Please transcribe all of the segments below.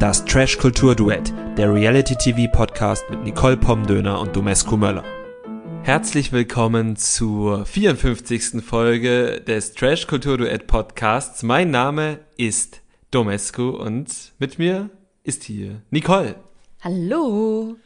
Das Trash Kultur Duett, der Reality TV Podcast mit Nicole Pomdöner und Domescu Möller. Herzlich willkommen zur 54. Folge des Trash Kultur Duett Podcasts. Mein Name ist Domescu und mit mir ist hier Nicole. Hallo.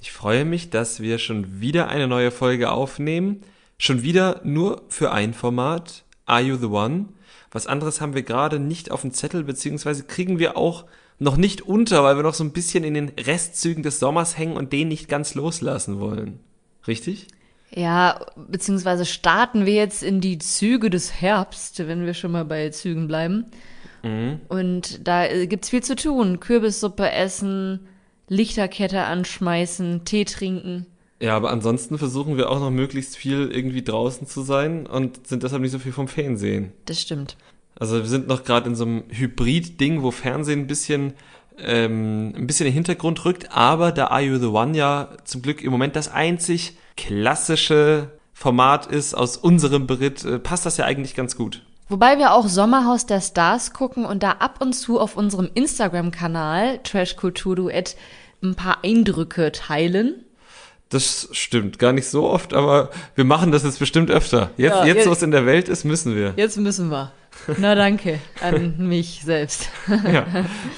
Ich freue mich, dass wir schon wieder eine neue Folge aufnehmen. Schon wieder nur für ein Format. Are You the One? Was anderes haben wir gerade nicht auf dem Zettel, beziehungsweise kriegen wir auch noch nicht unter, weil wir noch so ein bisschen in den Restzügen des Sommers hängen und den nicht ganz loslassen wollen. Richtig? Ja, beziehungsweise starten wir jetzt in die Züge des Herbst, wenn wir schon mal bei Zügen bleiben. Mhm. Und da äh, gibt's viel zu tun. Kürbissuppe essen, Lichterkette anschmeißen, Tee trinken. Ja, aber ansonsten versuchen wir auch noch möglichst viel irgendwie draußen zu sein und sind deshalb nicht so viel vom Fernsehen. Das stimmt. Also wir sind noch gerade in so einem Hybrid-Ding, wo Fernsehen ein bisschen ähm, ein bisschen in den Hintergrund rückt, aber da Are You the One ja zum Glück im Moment das einzig klassische Format ist aus unserem Beritt, äh, passt das ja eigentlich ganz gut. Wobei wir auch Sommerhaus der Stars gucken und da ab und zu auf unserem Instagram-Kanal Trash Kultur Duett ein paar Eindrücke teilen. Das stimmt, gar nicht so oft, aber wir machen das jetzt bestimmt öfter. Jetzt, ja, jetzt, wo es in der Welt ist, müssen wir. Jetzt müssen wir. Na danke an mich selbst. ja,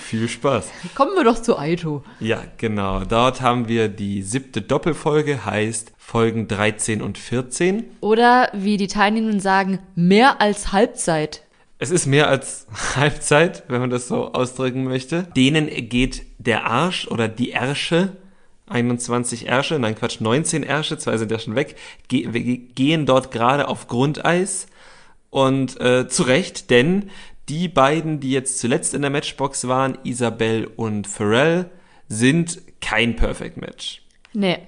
viel Spaß. Kommen wir doch zu Aito. Ja, genau. Dort haben wir die siebte Doppelfolge, heißt Folgen 13 und 14. Oder wie die Teilnehmenden sagen, mehr als Halbzeit. Es ist mehr als Halbzeit, wenn man das so ausdrücken möchte. Denen geht der Arsch oder die Ärsche 21 Ärsche, nein Quatsch, 19 Ärsche, zwei sind ja schon weg, ge gehen dort gerade auf Grundeis und äh, zu Recht, denn die beiden, die jetzt zuletzt in der Matchbox waren, Isabel und Pharrell, sind kein Perfect Match. Nee.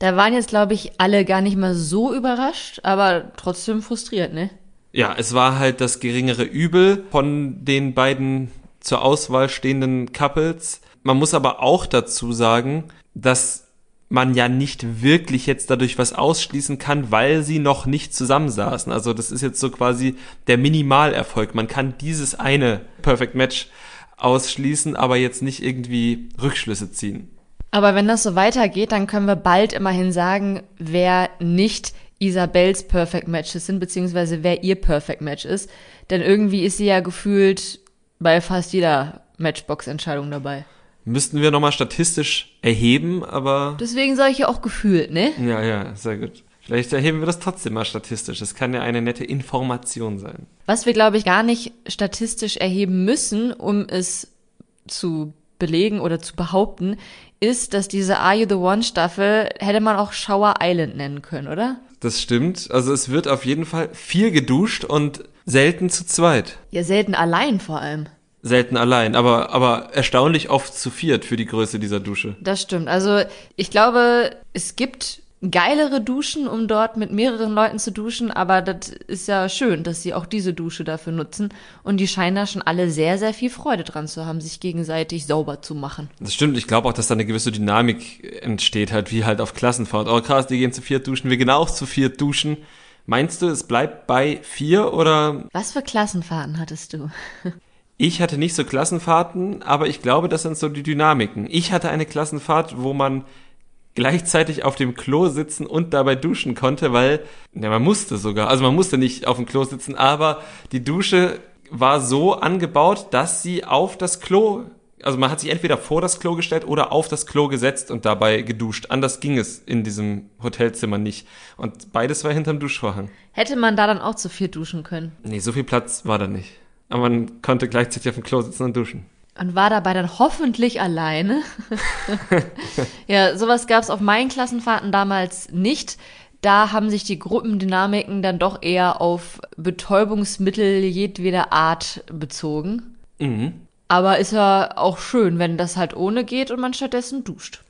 Da waren jetzt, glaube ich, alle gar nicht mal so überrascht, aber trotzdem frustriert, ne? Ja, es war halt das geringere Übel von den beiden zur Auswahl stehenden Couples. Man muss aber auch dazu sagen, dass man ja nicht wirklich jetzt dadurch was ausschließen kann, weil sie noch nicht zusammensaßen. Also das ist jetzt so quasi der Minimalerfolg. Man kann dieses eine Perfect Match ausschließen, aber jetzt nicht irgendwie Rückschlüsse ziehen. Aber wenn das so weitergeht, dann können wir bald immerhin sagen, wer nicht Isabels Perfect Matches sind, beziehungsweise wer ihr Perfect Match ist. Denn irgendwie ist sie ja gefühlt bei fast jeder Matchbox-Entscheidung dabei. Müssten wir nochmal statistisch erheben, aber. Deswegen sage ich ja auch gefühlt, ne? Ja, ja, sehr gut. Vielleicht erheben wir das trotzdem mal statistisch. Das kann ja eine nette Information sein. Was wir, glaube ich, gar nicht statistisch erheben müssen, um es zu belegen oder zu behaupten, ist, dass diese Are You the One Staffel hätte man auch Shower Island nennen können, oder? Das stimmt. Also es wird auf jeden Fall viel geduscht und selten zu zweit. Ja, selten allein vor allem selten allein, aber, aber erstaunlich oft zu viert für die Größe dieser Dusche. Das stimmt. Also ich glaube, es gibt geilere Duschen, um dort mit mehreren Leuten zu duschen, aber das ist ja schön, dass sie auch diese Dusche dafür nutzen und die scheinen da schon alle sehr, sehr viel Freude dran zu haben, sich gegenseitig sauber zu machen. Das stimmt, ich glaube auch, dass da eine gewisse Dynamik entsteht, halt wie halt auf Klassenfahrt. Oh krass, die gehen zu viert duschen, wir gehen auch zu viert duschen. Meinst du, es bleibt bei vier oder? Was für Klassenfahrten hattest du? Ich hatte nicht so Klassenfahrten, aber ich glaube, das sind so die Dynamiken. Ich hatte eine Klassenfahrt, wo man gleichzeitig auf dem Klo sitzen und dabei duschen konnte, weil, ja, man musste sogar, also man musste nicht auf dem Klo sitzen, aber die Dusche war so angebaut, dass sie auf das Klo, also man hat sich entweder vor das Klo gestellt oder auf das Klo gesetzt und dabei geduscht. Anders ging es in diesem Hotelzimmer nicht. Und beides war hinterm Duschvorhang. Hätte man da dann auch zu viel duschen können? Nee, so viel Platz war da nicht aber man konnte gleichzeitig auf dem Klo sitzen und duschen. Und war dabei dann hoffentlich alleine. ja, sowas gab es auf meinen Klassenfahrten damals nicht. Da haben sich die Gruppendynamiken dann doch eher auf Betäubungsmittel jedweder Art bezogen. Mhm. Aber ist ja auch schön, wenn das halt ohne geht und man stattdessen duscht.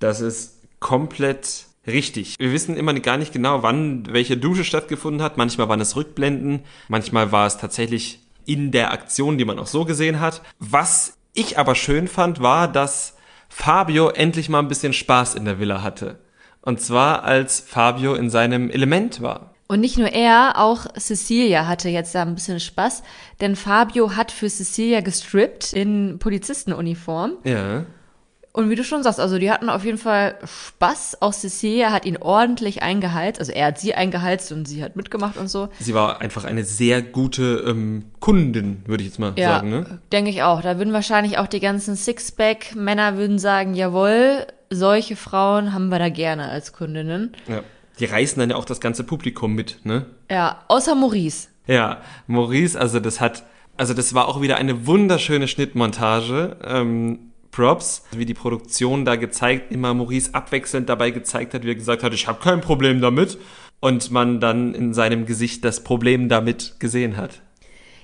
Das ist komplett richtig. Wir wissen immer gar nicht genau, wann welche Dusche stattgefunden hat. Manchmal waren es Rückblenden, manchmal war es tatsächlich in der Aktion, die man auch so gesehen hat. Was ich aber schön fand, war, dass Fabio endlich mal ein bisschen Spaß in der Villa hatte. Und zwar als Fabio in seinem Element war. Und nicht nur er, auch Cecilia hatte jetzt da ein bisschen Spaß, denn Fabio hat für Cecilia gestrippt in Polizistenuniform. Ja. Und wie du schon sagst, also die hatten auf jeden Fall Spaß. Auch Cecilia hat ihn ordentlich eingeheizt. Also er hat sie eingeheizt und sie hat mitgemacht und so. Sie war einfach eine sehr gute ähm, Kundin, würde ich jetzt mal Ja, sagen. Ne? denke ich auch. Da würden wahrscheinlich auch die ganzen Sixpack-Männer würden sagen, jawohl, solche Frauen haben wir da gerne als Kundinnen. Ja. Die reißen dann ja auch das ganze Publikum mit, ne? Ja, außer Maurice. Ja, Maurice, also das hat, also das war auch wieder eine wunderschöne Schnittmontage. Ähm, Props, wie die Produktion da gezeigt, immer Maurice abwechselnd dabei gezeigt hat, wie er gesagt hat, ich habe kein Problem damit. Und man dann in seinem Gesicht das Problem damit gesehen hat.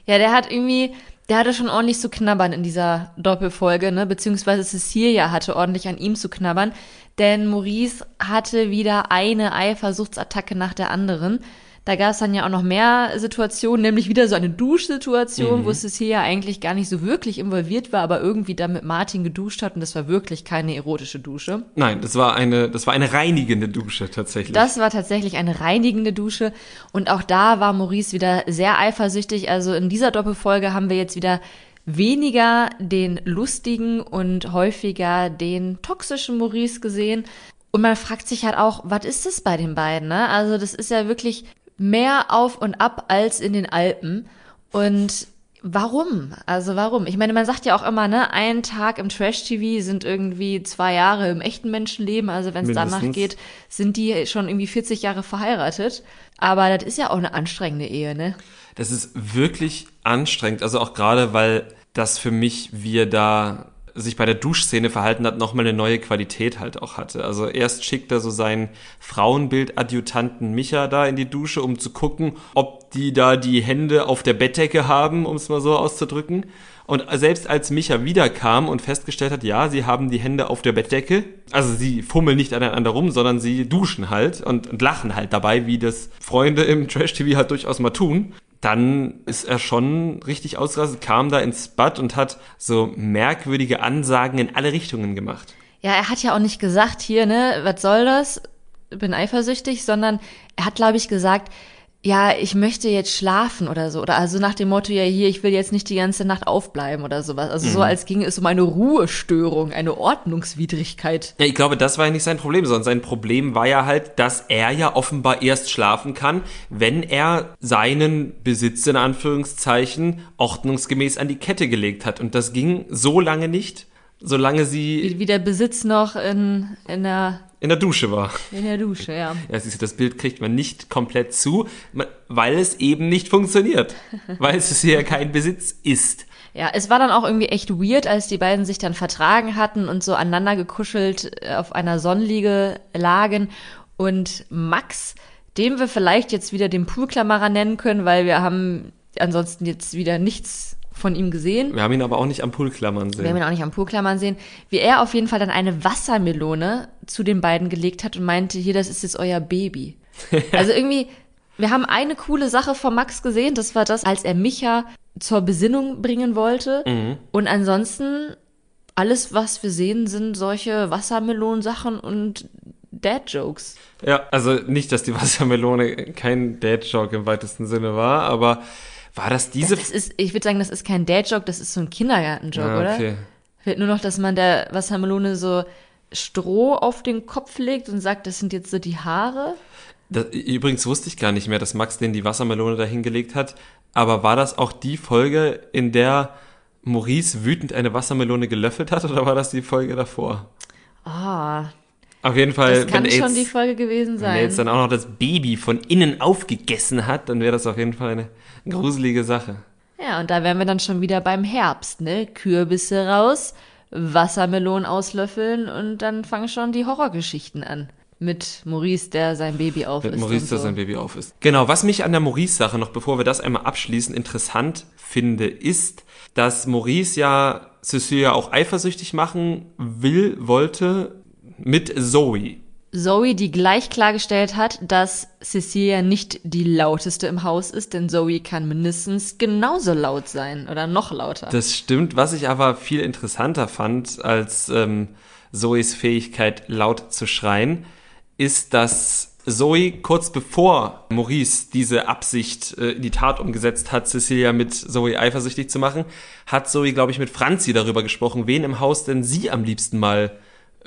Ja, der hat irgendwie, der hatte schon ordentlich zu knabbern in dieser Doppelfolge, ne? Beziehungsweise Cecilia hatte ordentlich an ihm zu knabbern, denn Maurice hatte wieder eine Eifersuchtsattacke nach der anderen. Da gab es dann ja auch noch mehr Situationen, nämlich wieder so eine Duschsituation, wo Cecilia eigentlich gar nicht so wirklich involviert war, aber irgendwie da mit Martin geduscht hat und das war wirklich keine erotische Dusche. Nein, das war eine, das war eine reinigende Dusche tatsächlich. Das war tatsächlich eine reinigende Dusche. Und auch da war Maurice wieder sehr eifersüchtig. Also in dieser Doppelfolge haben wir jetzt wieder weniger den lustigen und häufiger den toxischen Maurice gesehen. Und man fragt sich halt auch, was ist das bei den beiden? Ne? Also das ist ja wirklich mehr auf und ab als in den Alpen. Und warum? Also warum? Ich meine, man sagt ja auch immer, ne, ein Tag im Trash-TV sind irgendwie zwei Jahre im echten Menschenleben. Also wenn es danach geht, sind die schon irgendwie 40 Jahre verheiratet. Aber das ist ja auch eine anstrengende Ehe, ne? Das ist wirklich anstrengend. Also auch gerade, weil das für mich, wie er da sich bei der Duschszene verhalten hat, nochmal eine neue Qualität halt auch hatte. Also erst schickt er so seinen Frauenbild-Adjutanten Micha da in die Dusche, um zu gucken, ob die da die Hände auf der Bettdecke haben, um es mal so auszudrücken. Und selbst als Micha wiederkam und festgestellt hat, ja, sie haben die Hände auf der Bettdecke, also sie fummeln nicht aneinander rum, sondern sie duschen halt und, und lachen halt dabei, wie das Freunde im Trash-TV halt durchaus mal tun, dann ist er schon richtig ausgerastet, kam da ins Bad und hat so merkwürdige Ansagen in alle Richtungen gemacht. Ja, er hat ja auch nicht gesagt, hier, ne, was soll das? Bin eifersüchtig, sondern er hat, glaube ich, gesagt, ja, ich möchte jetzt schlafen oder so. Oder also nach dem Motto, ja, hier, ich will jetzt nicht die ganze Nacht aufbleiben oder sowas. Also so, als ginge es um eine Ruhestörung, eine Ordnungswidrigkeit. Ja, ich glaube, das war ja nicht sein Problem, sondern sein Problem war ja halt, dass er ja offenbar erst schlafen kann, wenn er seinen Besitz in Anführungszeichen ordnungsgemäß an die Kette gelegt hat. Und das ging so lange nicht, solange sie Wie, wie der Besitz noch in, in, der, in der Dusche war. in der Dusche, ja. Ja, siehst du, das Bild kriegt man nicht komplett zu, weil es eben nicht funktioniert. weil es ja kein Besitz ist. Ja, es war dann auch irgendwie echt weird, als die beiden sich dann vertragen hatten und so aneinander gekuschelt äh, auf einer Sonnenliege lagen. Und Max, den wir vielleicht jetzt wieder den Poolklammerer nennen können, weil wir haben ansonsten jetzt wieder nichts von ihm gesehen. Wir haben ihn aber auch nicht am Pool klammern sehen. Wir haben ihn auch nicht am Poolklammern sehen. Wie er auf jeden Fall dann eine Wassermelone zu den beiden gelegt hat und meinte, hier, das ist jetzt euer Baby. Also irgendwie, wir haben eine coole Sache von Max gesehen, das war das, als er Micha zur Besinnung bringen wollte. Und ansonsten, alles, was wir sehen, sind solche Wassermelonensachen und Dad-Jokes. Ja, also nicht, dass die Wassermelone kein Dad-Joke im weitesten Sinne war, aber war das diese... Das ist, ich würde sagen, das ist kein Dad-Joke, das ist so ein Kindergarten-Joke, Ah, oder? okay. Fehlt nur noch, dass man der Wassermelone so Stroh auf den Kopf legt und sagt, das sind jetzt so die Haare. Das, übrigens wusste ich gar nicht mehr, dass Max den die Wassermelone dahingelegt hat, aber war das auch die Folge, in der Maurice wütend eine Wassermelone gelöffelt hat, oder war das die Folge davor? Ah, Auf jeden Fall, das kann wenn schon jetzt, die Folge gewesen wenn er sein. jetzt dann auch noch das Baby von innen aufgegessen hat, dann wäre das auf jeden Fall eine gruselige Sache. Ja, und da wären wir dann schon wieder beim Herbst, ne? Kürbisse raus, Wassermelonen auslöffeln und dann fangen schon die Horrorgeschichten an. Mit Maurice, der sein Baby auf Mit ist. Maurice, und der so. sein Baby auf ist. Genau, was mich an der Maurice-Sache noch, bevor wir das einmal abschließen, interessant finde, ist, dass Maurice ja Cecilia auch eifersüchtig machen will, wollte mit Zoe. Zoe, die gleich klargestellt hat, dass Cecilia nicht die lauteste im Haus ist, denn Zoe kann mindestens genauso laut sein oder noch lauter. Das stimmt. Was ich aber viel interessanter fand als ähm, Zoes Fähigkeit, laut zu schreien, ist, dass Zoe, kurz bevor Maurice diese Absicht äh, in die Tat umgesetzt hat, Cecilia mit Zoe eifersüchtig zu machen, hat Zoe, glaube ich, mit Franzi darüber gesprochen, wen im Haus denn sie am liebsten mal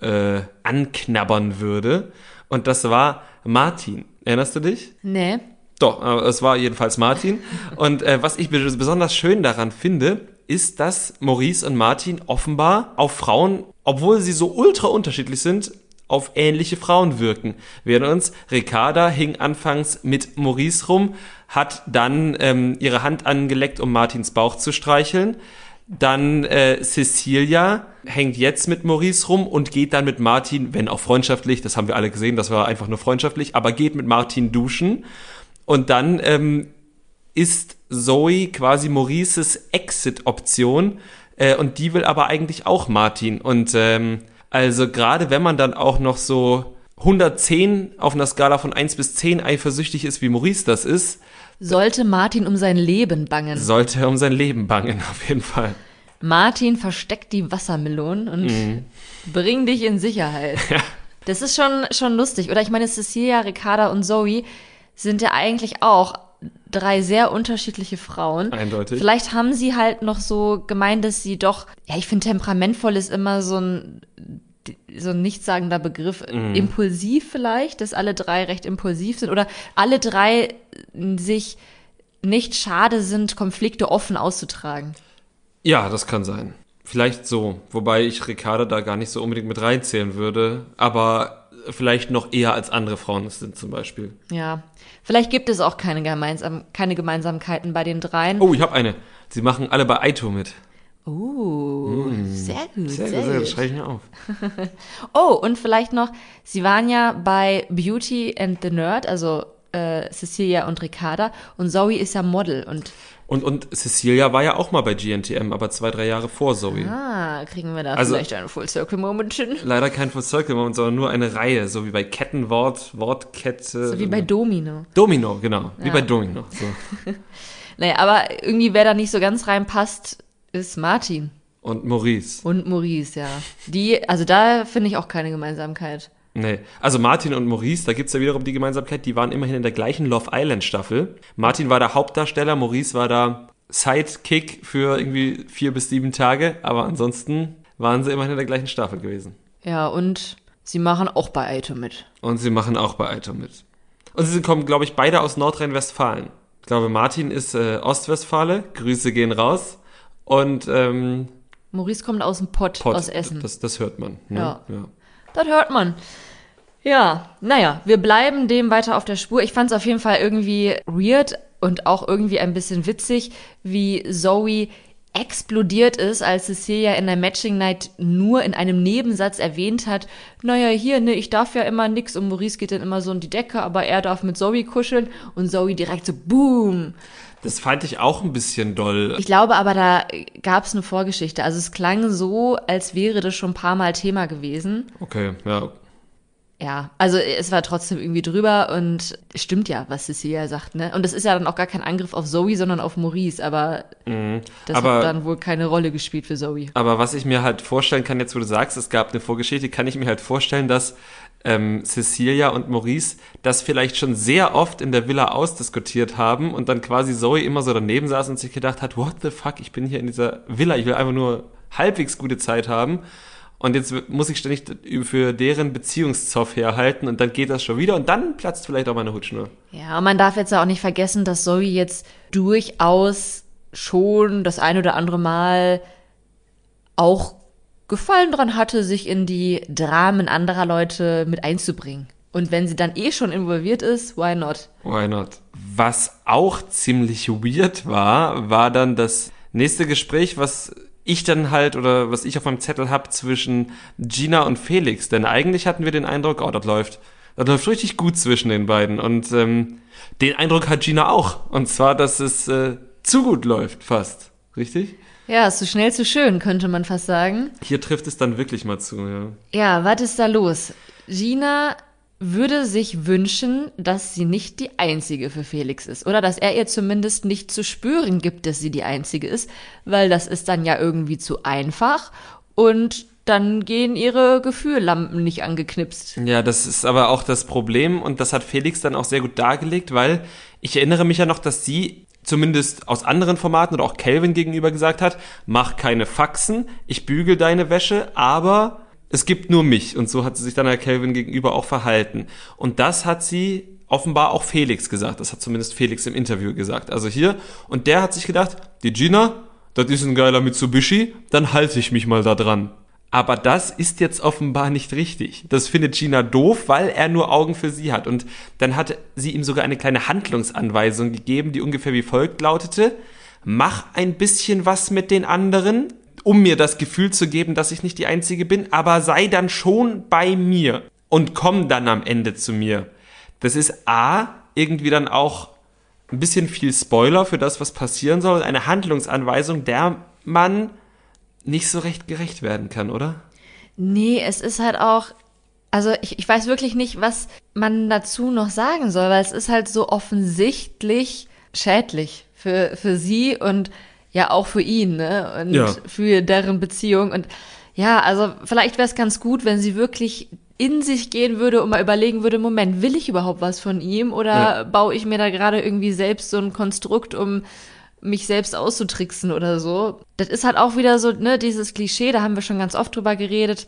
äh, anknabbern würde. Und das war Martin. Erinnerst du dich? Nee. Doch, äh, es war jedenfalls Martin. Und äh, was ich besonders schön daran finde, ist, dass Maurice und Martin offenbar auf Frauen, obwohl sie so ultra unterschiedlich sind, auf ähnliche Frauen wirken. Während uns Ricarda hing anfangs mit Maurice rum, hat dann ähm, ihre Hand angeleckt, um Martins Bauch zu streicheln. Dann äh, Cecilia hängt jetzt mit Maurice rum und geht dann mit Martin, wenn auch freundschaftlich, das haben wir alle gesehen, das war einfach nur freundschaftlich, aber geht mit Martin duschen. Und dann ähm, ist Zoe quasi Maurices Exit-Option äh, und die will aber eigentlich auch Martin. Und ähm, also gerade wenn man dann auch noch so 110 auf einer Skala von 1 bis 10 eifersüchtig ist, wie Maurice das ist. Sollte Martin um sein Leben bangen. Sollte er um sein Leben bangen, auf jeden Fall. Martin versteckt die Wassermelonen und mhm. bring dich in Sicherheit. Ja. Das ist schon, schon lustig. Oder ich meine, Cecilia, Ricarda und Zoe sind ja eigentlich auch drei sehr unterschiedliche Frauen. Eindeutig. Vielleicht haben sie halt noch so gemeint, dass sie doch, ja, ich finde temperamentvoll ist immer so ein so ein nichtssagender Begriff, mm. impulsiv vielleicht, dass alle drei recht impulsiv sind oder alle drei sich nicht schade sind, Konflikte offen auszutragen. Ja, das kann sein. Vielleicht so, wobei ich Ricarda da gar nicht so unbedingt mit reinzählen würde, aber vielleicht noch eher als andere Frauen es sind zum Beispiel. Ja, vielleicht gibt es auch keine, gemeinsam, keine Gemeinsamkeiten bei den dreien. Oh, ich habe eine. Sie machen alle bei Aito mit. Oh, mm. sehr gut. Sehr, sehr gut, sehr gut. schreibe ich mir auf. oh, und vielleicht noch, sie waren ja bei Beauty and the Nerd, also äh, Cecilia und Ricarda, und Zoe ist ja Model und und, und Cecilia war ja auch mal bei GNTM, aber zwei, drei Jahre vor Zoe. Ah, kriegen wir da also, vielleicht einen Full-Circle-Moment hin? Leider kein Full-Circle-Moment, sondern nur eine Reihe, so wie bei Kettenwort, Wortkette. So wie bei Domino. Domino, genau. Wie ja. bei Domino. So. naja, aber irgendwie, wer da nicht so ganz reinpasst, ist Martin. Und Maurice. Und Maurice, ja. Die, also da finde ich auch keine Gemeinsamkeit. Nee, also Martin und Maurice, da gibt's ja wiederum die Gemeinsamkeit, die waren immerhin in der gleichen Love Island Staffel. Martin war der Hauptdarsteller, Maurice war da Sidekick für irgendwie vier bis sieben Tage, aber ansonsten waren sie immerhin in der gleichen Staffel gewesen. Ja, und sie machen auch bei Aito mit. Und sie machen auch bei Aito mit. Und sie kommen, glaube ich, beide aus Nordrhein-Westfalen. Ich glaube, Martin ist äh, Ostwestfale, Grüße gehen raus. Und ähm, Maurice kommt aus dem Pott, Pott aus Essen. Das, das hört man. Ne? Ja. ja. Das hört man. Ja, naja, wir bleiben dem weiter auf der Spur. Ich fand es auf jeden Fall irgendwie weird und auch irgendwie ein bisschen witzig, wie Zoe explodiert ist, als Cecilia in der Matching Night nur in einem Nebensatz erwähnt hat, naja, hier, ne, ich darf ja immer nix und Maurice geht dann immer so in die Decke, aber er darf mit Zoe kuscheln und Zoe direkt so, boom. Das fand ich auch ein bisschen doll. Ich glaube aber, da gab es eine Vorgeschichte. Also es klang so, als wäre das schon ein paar Mal Thema gewesen. Okay, ja. Ja, also es war trotzdem irgendwie drüber und stimmt ja, was Cecilia sagt, ne? Und das ist ja dann auch gar kein Angriff auf Zoe, sondern auf Maurice, aber mhm. das aber, hat dann wohl keine Rolle gespielt für Zoe. Aber was ich mir halt vorstellen kann, jetzt wo du sagst, es gab eine Vorgeschichte, kann ich mir halt vorstellen, dass ähm, Cecilia und Maurice das vielleicht schon sehr oft in der Villa ausdiskutiert haben und dann quasi Zoe immer so daneben saß und sich gedacht hat, what the fuck, ich bin hier in dieser Villa, ich will einfach nur halbwegs gute Zeit haben. Und jetzt muss ich ständig für deren Beziehungszoff herhalten und dann geht das schon wieder und dann platzt vielleicht auch meine Hutschnur. Ja, und man darf jetzt auch nicht vergessen, dass Zoe jetzt durchaus schon das ein oder andere Mal auch Gefallen dran hatte, sich in die Dramen anderer Leute mit einzubringen. Und wenn sie dann eh schon involviert ist, why not? Why not? Was auch ziemlich weird war, war dann das nächste Gespräch, was ich dann halt oder was ich auf meinem Zettel hab zwischen Gina und Felix. Denn eigentlich hatten wir den Eindruck, oh, das läuft, das läuft richtig gut zwischen den beiden. Und ähm, den Eindruck hat Gina auch. Und zwar, dass es äh, zu gut läuft, fast. Richtig? Ja, zu schnell, zu schön, könnte man fast sagen. Hier trifft es dann wirklich mal zu, ja. Ja, was ist da los? Gina würde sich wünschen, dass sie nicht die Einzige für Felix ist. Oder dass er ihr zumindest nicht zu spüren gibt, dass sie die Einzige ist, weil das ist dann ja irgendwie zu einfach. Und dann gehen ihre Gefühllampen nicht angeknipst. Ja, das ist aber auch das Problem und das hat Felix dann auch sehr gut dargelegt, weil ich erinnere mich ja noch, dass sie zumindest aus anderen Formaten oder auch Calvin gegenüber gesagt hat, mach keine Faxen, ich bügel deine Wäsche, aber es gibt nur mich. Und so hat sie sich dann Herr Calvin gegenüber auch verhalten. Und das hat sie offenbar auch Felix gesagt. Das hat zumindest Felix im Interview gesagt. Also hier. Und der hat sich gedacht, die Gina, das ist ein geiler Mitsubishi, dann halte ich mich mal da dran. Aber das ist jetzt offenbar nicht richtig. Das findet Gina doof, weil er nur Augen für sie hat. Und dann hat sie ihm sogar eine kleine Handlungsanweisung gegeben, die ungefähr wie folgt lautete. Mach ein bisschen was mit den anderen, um mir das Gefühl zu geben, dass ich nicht die Einzige bin, aber sei dann schon bei mir und komm dann am Ende zu mir. Das ist A, irgendwie dann auch ein bisschen viel Spoiler für das, was passieren soll, eine Handlungsanweisung, der man nicht so recht gerecht werden kann, oder? Nee, es ist halt auch, also ich, ich weiß wirklich nicht, was man dazu noch sagen soll, weil es ist halt so offensichtlich schädlich für, für sie und ja auch für ihn, ne? Und ja. für deren Beziehung. Und ja, also vielleicht wäre es ganz gut, wenn sie wirklich in sich gehen würde und mal überlegen würde, Moment, will ich überhaupt was von ihm oder ja. baue ich mir da gerade irgendwie selbst so ein Konstrukt, um mich selbst auszutricksen oder so. Das ist halt auch wieder so, ne, dieses Klischee, da haben wir schon ganz oft drüber geredet,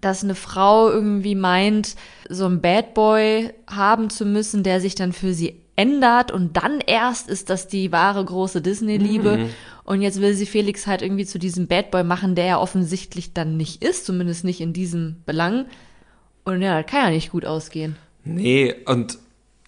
dass eine Frau irgendwie meint, so einen Bad Boy haben zu müssen, der sich dann für sie ändert und dann erst ist das die wahre große Disney-Liebe. Mhm. Und jetzt will sie Felix halt irgendwie zu diesem Bad Boy machen, der er offensichtlich dann nicht ist, zumindest nicht in diesem Belang. Und ja, das kann ja nicht gut ausgehen. Nee, und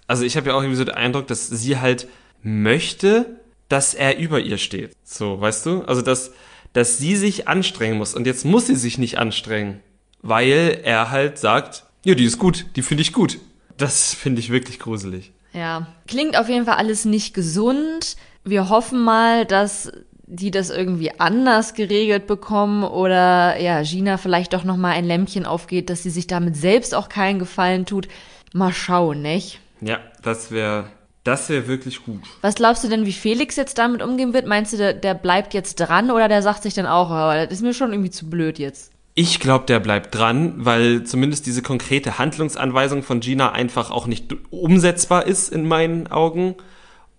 also ich habe ja auch irgendwie so den Eindruck, dass sie halt möchte, dass er über ihr steht. So, weißt du? Also, dass, dass sie sich anstrengen muss. Und jetzt muss sie sich nicht anstrengen, weil er halt sagt, ja, die ist gut, die finde ich gut. Das finde ich wirklich gruselig. Ja, klingt auf jeden Fall alles nicht gesund. Wir hoffen mal, dass die das irgendwie anders geregelt bekommen oder ja, Gina vielleicht doch noch mal ein Lämpchen aufgeht, dass sie sich damit selbst auch keinen Gefallen tut. Mal schauen, nicht? Ja, das wäre das wäre wirklich gut. Was glaubst du denn, wie Felix jetzt damit umgehen wird? Meinst du, der, der bleibt jetzt dran oder der sagt sich dann auch, aber das ist mir schon irgendwie zu blöd jetzt? Ich glaube, der bleibt dran, weil zumindest diese konkrete Handlungsanweisung von Gina einfach auch nicht umsetzbar ist in meinen Augen.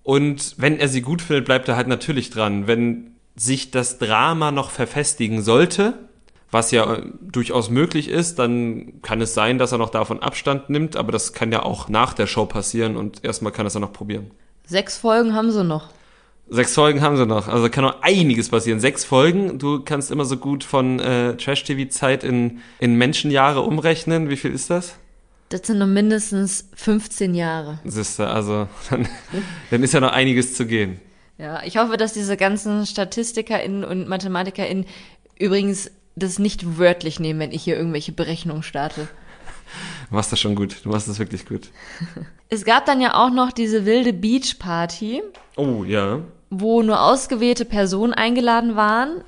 Und wenn er sie gut findet, bleibt er halt natürlich dran. Wenn sich das Drama noch verfestigen sollte, was ja äh, durchaus möglich ist, dann kann es sein, dass er noch davon Abstand nimmt, aber das kann ja auch nach der Show passieren und erstmal kann es ja noch probieren. Sechs Folgen haben sie noch. Sechs Folgen haben sie noch, also kann noch einiges passieren. Sechs Folgen, du kannst immer so gut von äh, Trash-TV-Zeit in, in Menschenjahre umrechnen. Wie viel ist das? Das sind nur mindestens 15 Jahre. Siehste, also dann, dann ist ja noch einiges zu gehen. Ja, ich hoffe, dass diese ganzen StatistikerInnen und MathematikerInnen übrigens das nicht wörtlich nehmen, wenn ich hier irgendwelche Berechnungen starte. Du machst das schon gut. Du machst das wirklich gut. Es gab dann ja auch noch diese wilde Beach-Party. Oh, ja. Wo nur ausgewählte Personen eingeladen waren.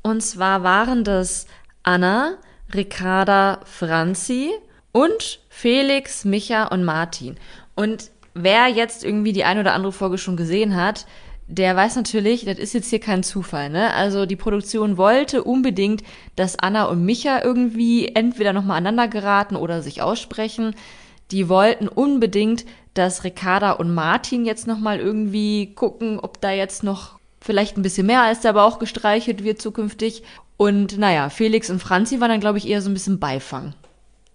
Und zwar waren das Anna, Ricarda, Franzi und Felix, Micha und Martin. Und wer jetzt irgendwie die ein oder andere Folge schon gesehen hat, der weiß natürlich, das ist jetzt hier kein Zufall, ne? Also die Produktion wollte unbedingt, dass Anna und Micha irgendwie entweder nochmal aneinander geraten oder sich aussprechen. Die wollten unbedingt, dass Ricarda und Martin jetzt nochmal irgendwie gucken, ob da jetzt noch vielleicht ein bisschen mehr als der Bauch gestreichelt wird zukünftig. Und naja, Felix und Franzi waren dann, glaube ich, eher so ein bisschen Beifang.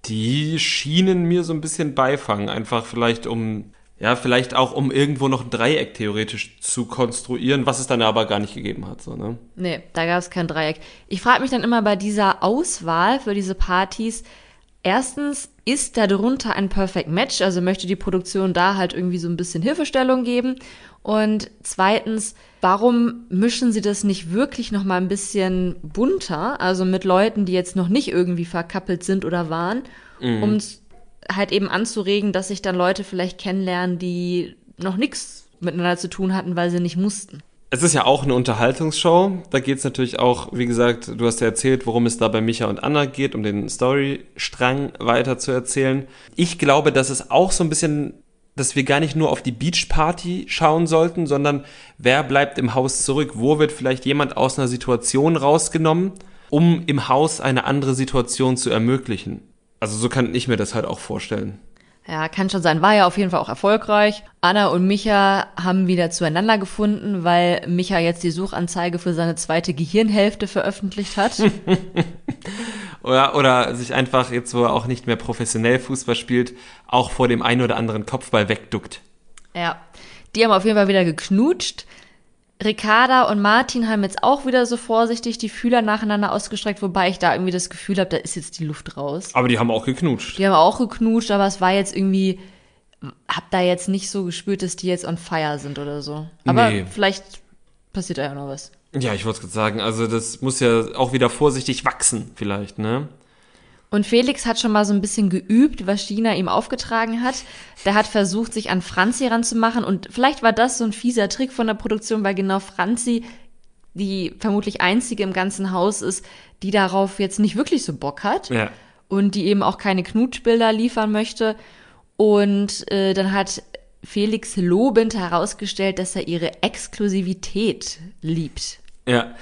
Die schienen mir so ein bisschen Beifang, einfach vielleicht um ja, vielleicht auch, um irgendwo noch ein Dreieck theoretisch zu konstruieren, was es dann aber gar nicht gegeben hat. So, ne? Nee, da gab es kein Dreieck. Ich frage mich dann immer bei dieser Auswahl für diese Partys, erstens, ist da drunter ein Perfect Match? Also möchte die Produktion da halt irgendwie so ein bisschen Hilfestellung geben? Und zweitens, warum mischen sie das nicht wirklich noch mal ein bisschen bunter? Also mit Leuten, die jetzt noch nicht irgendwie verkappelt sind oder waren, mhm. um halt eben anzuregen, dass sich dann Leute vielleicht kennenlernen, die noch nichts miteinander zu tun hatten, weil sie nicht mussten. Es ist ja auch eine Unterhaltungsshow. Da geht es natürlich auch, wie gesagt, du hast ja erzählt, worum es da bei Micha und Anna geht, um den Storystrang weiter zu erzählen. Ich glaube, dass es auch so ein bisschen, dass wir gar nicht nur auf die Beachparty schauen sollten, sondern wer bleibt im Haus zurück? Wo wird vielleicht jemand aus einer Situation rausgenommen? um im Haus eine andere Situation zu ermöglichen. Also so kann ich mir das halt auch vorstellen. Ja, kann schon sein. War ja auf jeden Fall auch erfolgreich. Anna und Micha haben wieder zueinander gefunden, weil Micha jetzt die Suchanzeige für seine zweite Gehirnhälfte veröffentlicht hat. oder, oder sich einfach jetzt, wo er auch nicht mehr professionell Fußball spielt, auch vor dem einen oder anderen Kopfball wegduckt. Ja, die haben auf jeden Fall wieder geknutscht. Ricarda und Martin haben jetzt auch wieder so vorsichtig die Fühler nacheinander ausgestreckt, wobei ich da irgendwie das Gefühl habe, da ist jetzt die Luft raus. Aber die haben auch geknutscht. Die haben auch geknutscht, aber es war jetzt irgendwie, hab da jetzt nicht so gespürt, dass die jetzt on fire sind oder so. Aber nee. vielleicht passiert da ja noch was. Ja, ich wollte es gerade sagen, also das muss ja auch wieder vorsichtig wachsen, vielleicht, ne? Und Felix hat schon mal so ein bisschen geübt, was Gina ihm aufgetragen hat. Der hat versucht, sich an Franzi ranzumachen. Und vielleicht war das so ein fieser Trick von der Produktion, weil genau Franzi die vermutlich einzige im ganzen Haus ist, die darauf jetzt nicht wirklich so Bock hat. Ja. Und die eben auch keine Knutschbilder liefern möchte. Und äh, dann hat Felix lobend herausgestellt, dass er ihre Exklusivität liebt. Ja.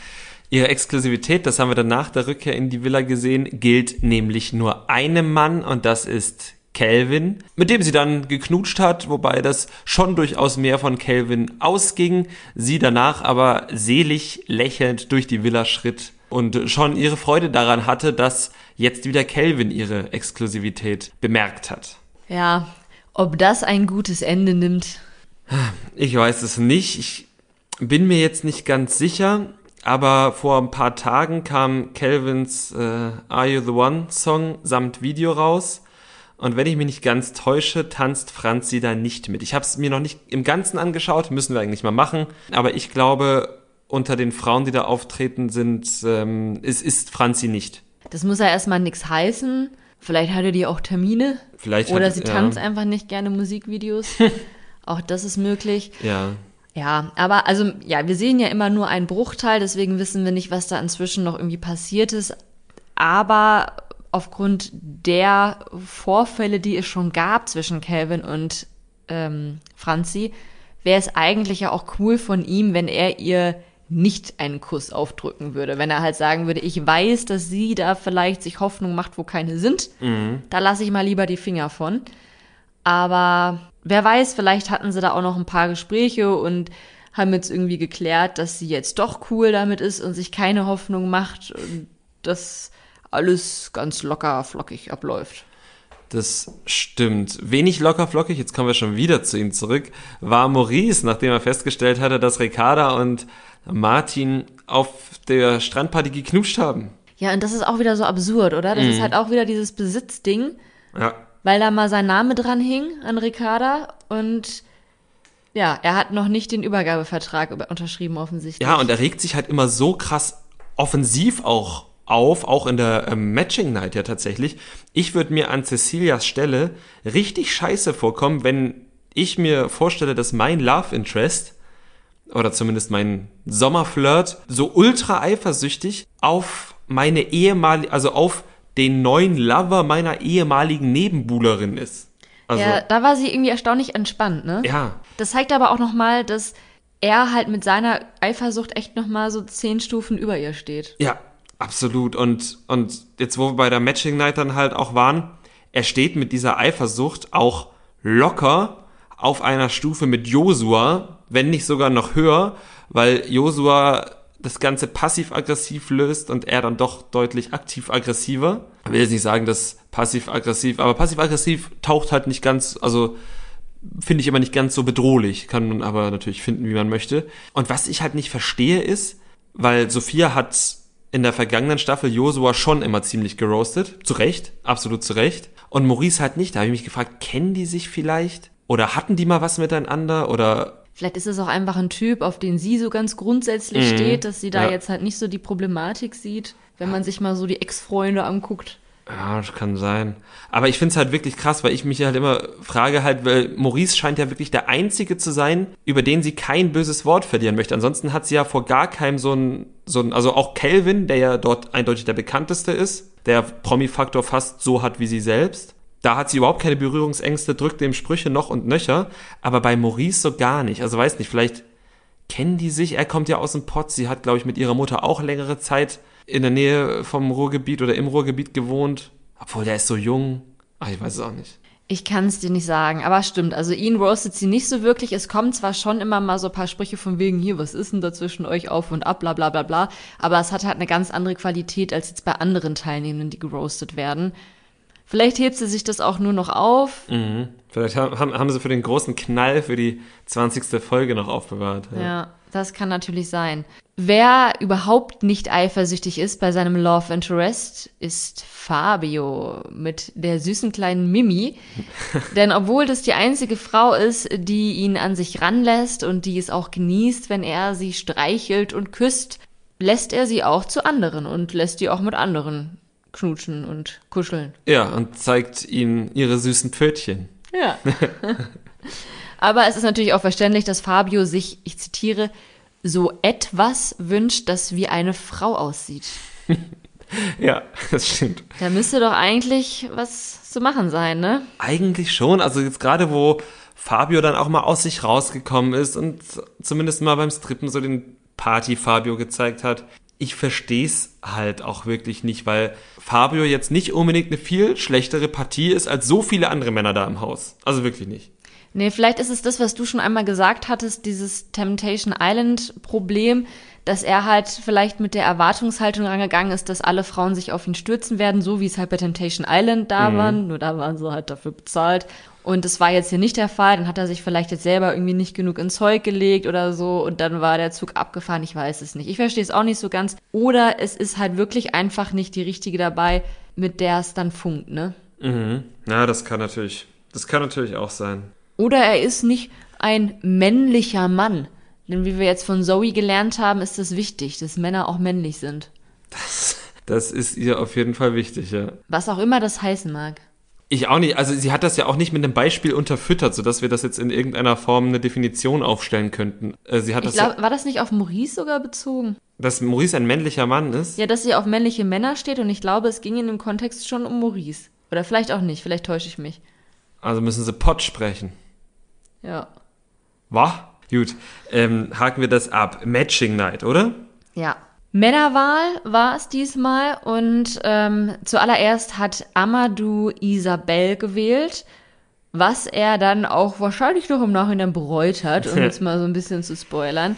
Ihre Exklusivität, das haben wir dann nach der Rückkehr in die Villa gesehen, gilt nämlich nur einem Mann und das ist Calvin, mit dem sie dann geknutscht hat, wobei das schon durchaus mehr von Calvin ausging, sie danach aber selig lächelnd durch die Villa schritt und schon ihre Freude daran hatte, dass jetzt wieder Calvin ihre Exklusivität bemerkt hat. Ja, ob das ein gutes Ende nimmt. Ich weiß es nicht. Ich bin mir jetzt nicht ganz sicher. Aber vor ein paar Tagen kam Calvins äh, Are You the One Song samt Video raus. Und wenn ich mich nicht ganz täusche, tanzt Franzi da nicht mit. Ich habe es mir noch nicht im Ganzen angeschaut, müssen wir eigentlich mal machen. Aber ich glaube, unter den Frauen, die da auftreten, sind, ähm, es ist Franzi nicht. Das muss ja erstmal nichts heißen. Vielleicht hatte die auch Termine. Vielleicht Oder hat, sie tanzt ja. einfach nicht gerne Musikvideos. auch das ist möglich. Ja. Ja, aber also ja, wir sehen ja immer nur einen Bruchteil, deswegen wissen wir nicht, was da inzwischen noch irgendwie passiert ist. Aber aufgrund der Vorfälle, die es schon gab zwischen Calvin und ähm, Franzi, wäre es eigentlich ja auch cool von ihm, wenn er ihr nicht einen Kuss aufdrücken würde. Wenn er halt sagen würde, ich weiß, dass sie da vielleicht sich Hoffnung macht, wo keine sind, mhm. da lasse ich mal lieber die Finger von. Aber wer weiß, vielleicht hatten sie da auch noch ein paar Gespräche und haben jetzt irgendwie geklärt, dass sie jetzt doch cool damit ist und sich keine Hoffnung macht und dass alles ganz locker flockig abläuft. Das stimmt. Wenig locker flockig, jetzt kommen wir schon wieder zu ihm zurück, war Maurice, nachdem er festgestellt hatte, dass Ricarda und Martin auf der Strandparty geknutscht haben. Ja, und das ist auch wieder so absurd, oder? Das mhm. ist halt auch wieder dieses Besitzding. Ja weil da mal sein Name dran hing an Ricarda und ja, er hat noch nicht den Übergabevertrag unterschrieben offensichtlich. Ja, und er regt sich halt immer so krass offensiv auch auf, auch in der ähm, Matching Night ja tatsächlich. Ich würde mir an Cecilias Stelle richtig scheiße vorkommen, wenn ich mir vorstelle, dass mein Love Interest oder zumindest mein Sommerflirt so ultra eifersüchtig auf meine ehemalige, also auf den neuen Lover meiner ehemaligen Nebenbuhlerin ist. Also, ja, da war sie irgendwie erstaunlich entspannt, ne? Ja. Das zeigt aber auch nochmal, dass er halt mit seiner Eifersucht echt nochmal so zehn Stufen über ihr steht. Ja, absolut. Und, und jetzt, wo wir bei der Matching Night dann halt auch waren, er steht mit dieser Eifersucht auch locker auf einer Stufe mit Josua, wenn nicht sogar noch höher, weil Josua das Ganze passiv-aggressiv löst und er dann doch deutlich aktiv-aggressiver. Ich will jetzt nicht sagen, dass passiv-aggressiv, aber passiv-aggressiv taucht halt nicht ganz, also finde ich immer nicht ganz so bedrohlich, kann man aber natürlich finden, wie man möchte. Und was ich halt nicht verstehe ist, weil Sophia hat in der vergangenen Staffel Josua schon immer ziemlich geroastet. Zu Recht, absolut zu Recht. Und Maurice halt nicht. Da habe ich mich gefragt, kennen die sich vielleicht? Oder hatten die mal was miteinander? Oder Vielleicht ist es auch einfach ein Typ, auf den sie so ganz grundsätzlich mhm. steht, dass sie da ja. jetzt halt nicht so die Problematik sieht, wenn man sich mal so die Ex-Freunde anguckt. Ja, das kann sein. Aber ich finde es halt wirklich krass, weil ich mich halt immer frage halt, weil Maurice scheint ja wirklich der Einzige zu sein, über den sie kein böses Wort verlieren möchte. Ansonsten hat sie ja vor gar keinem so ein, so ein, also auch Kelvin, der ja dort eindeutig der bekannteste ist, der Promi-Faktor fast so hat wie sie selbst. Da hat sie überhaupt keine Berührungsängste, drückt dem Sprüche noch und nöcher, aber bei Maurice so gar nicht. Also weiß nicht, vielleicht kennen die sich, er kommt ja aus dem Pott, sie hat, glaube ich, mit ihrer Mutter auch längere Zeit in der Nähe vom Ruhrgebiet oder im Ruhrgebiet gewohnt. Obwohl, der ist so jung. Ach, ich weiß es auch nicht. Ich kann es dir nicht sagen, aber stimmt. Also ihn roastet sie nicht so wirklich. Es kommen zwar schon immer mal so ein paar Sprüche von wegen hier, was ist denn da zwischen euch auf und ab, bla bla bla bla. Aber es hat halt eine ganz andere Qualität als jetzt bei anderen Teilnehmenden, die geroastet werden. Vielleicht hebt sie sich das auch nur noch auf. Mhm. Vielleicht haben, haben sie für den großen Knall für die 20. Folge noch aufbewahrt. Ja. ja, das kann natürlich sein. Wer überhaupt nicht eifersüchtig ist bei seinem Love Interest, ist Fabio mit der süßen kleinen Mimi. Denn obwohl das die einzige Frau ist, die ihn an sich ranlässt und die es auch genießt, wenn er sie streichelt und küsst, lässt er sie auch zu anderen und lässt die auch mit anderen knutschen und kuscheln. Ja, und zeigt ihnen ihre süßen Pfötchen. Ja. Aber es ist natürlich auch verständlich, dass Fabio sich, ich zitiere, so etwas wünscht, das wie eine Frau aussieht. ja, das stimmt. Da müsste doch eigentlich was zu machen sein, ne? Eigentlich schon. Also jetzt gerade, wo Fabio dann auch mal aus sich rausgekommen ist und zumindest mal beim Strippen so den Party-Fabio gezeigt hat. Ich verstehe es halt auch wirklich nicht, weil Fabio jetzt nicht unbedingt eine viel schlechtere Partie ist als so viele andere Männer da im Haus. Also wirklich nicht. Nee, vielleicht ist es das, was du schon einmal gesagt hattest, dieses Temptation Island Problem, dass er halt vielleicht mit der Erwartungshaltung rangegangen ist, dass alle Frauen sich auf ihn stürzen werden, so wie es halt bei Temptation Island da mhm. waren. Nur da waren sie halt dafür bezahlt. Und das war jetzt hier nicht der Fall. Dann hat er sich vielleicht jetzt selber irgendwie nicht genug ins Zeug gelegt oder so. Und dann war der Zug abgefahren. Ich weiß es nicht. Ich verstehe es auch nicht so ganz. Oder es ist halt wirklich einfach nicht die richtige dabei, mit der es dann funkt, ne? Mhm. Ja, das kann natürlich, das kann natürlich auch sein. Oder er ist nicht ein männlicher Mann. Denn wie wir jetzt von Zoe gelernt haben, ist es das wichtig, dass Männer auch männlich sind. Das, das ist ihr auf jeden Fall wichtig, ja. Was auch immer das heißen mag. Ich auch nicht. Also sie hat das ja auch nicht mit einem Beispiel unterfüttert, sodass wir das jetzt in irgendeiner Form eine Definition aufstellen könnten. Äh, sie hat das glaub, ja, war das nicht auf Maurice sogar bezogen? Dass Maurice ein männlicher Mann ist? Ja, dass sie auf männliche Männer steht und ich glaube, es ging in dem Kontext schon um Maurice. Oder vielleicht auch nicht, vielleicht täusche ich mich. Also müssen sie Pott sprechen. Ja. War? Gut. Ähm, haken wir das ab. Matching Night, oder? Ja. Männerwahl war es diesmal und ähm, zuallererst hat Amadou Isabel gewählt, was er dann auch wahrscheinlich noch im Nachhinein bereut hat, um jetzt mal so ein bisschen zu spoilern.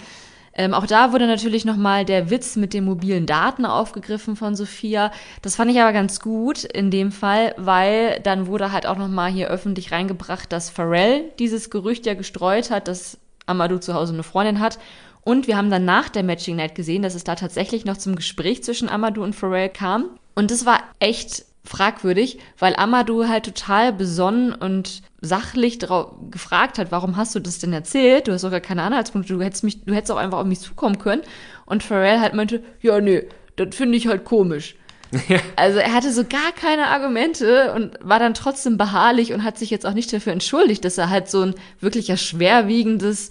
Ähm, auch da wurde natürlich nochmal der Witz mit den mobilen Daten aufgegriffen von Sophia. Das fand ich aber ganz gut in dem Fall, weil dann wurde halt auch nochmal hier öffentlich reingebracht, dass Pharrell dieses Gerücht ja gestreut hat, dass Amadou zu Hause eine Freundin hat. Und wir haben dann nach der Matching Night gesehen, dass es da tatsächlich noch zum Gespräch zwischen Amadou und Pharrell kam. Und das war echt fragwürdig, weil Amadou halt total besonnen und sachlich gefragt hat, warum hast du das denn erzählt? Du hast doch gar keine Anhaltspunkte, du hättest mich, du hättest auch einfach auf mich zukommen können. Und Pharrell halt meinte, ja, nee, das finde ich halt komisch. Also er hatte so gar keine Argumente und war dann trotzdem beharrlich und hat sich jetzt auch nicht dafür entschuldigt, dass er halt so ein wirklich schwerwiegendes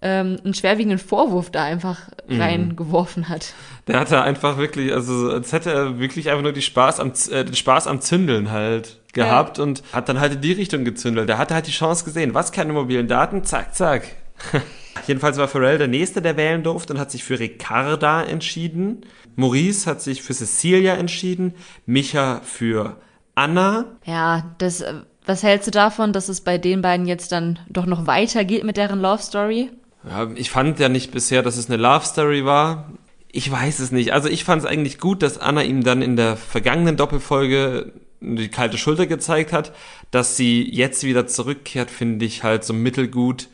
ähm, einen schwerwiegenden Vorwurf da einfach mhm. reingeworfen hat. Der hatte einfach wirklich, also als hätte er wirklich einfach nur die Spaß am, äh, den Spaß am Zündeln halt gehabt ja. und hat dann halt in die Richtung gezündelt. Der hatte halt die Chance gesehen. Was keine mobilen Daten? Zack, zack. Jedenfalls war Pharrell der Nächste, der wählen durfte und hat sich für Ricarda entschieden. Maurice hat sich für Cecilia entschieden. Micha für Anna. Ja, das, äh, was hältst du davon, dass es bei den beiden jetzt dann doch noch weitergeht mit deren Love Story? Ja, ich fand ja nicht bisher, dass es eine Love Story war. Ich weiß es nicht. Also ich fand es eigentlich gut, dass Anna ihm dann in der vergangenen Doppelfolge die kalte Schulter gezeigt hat. Dass sie jetzt wieder zurückkehrt, finde ich halt so mittelgut.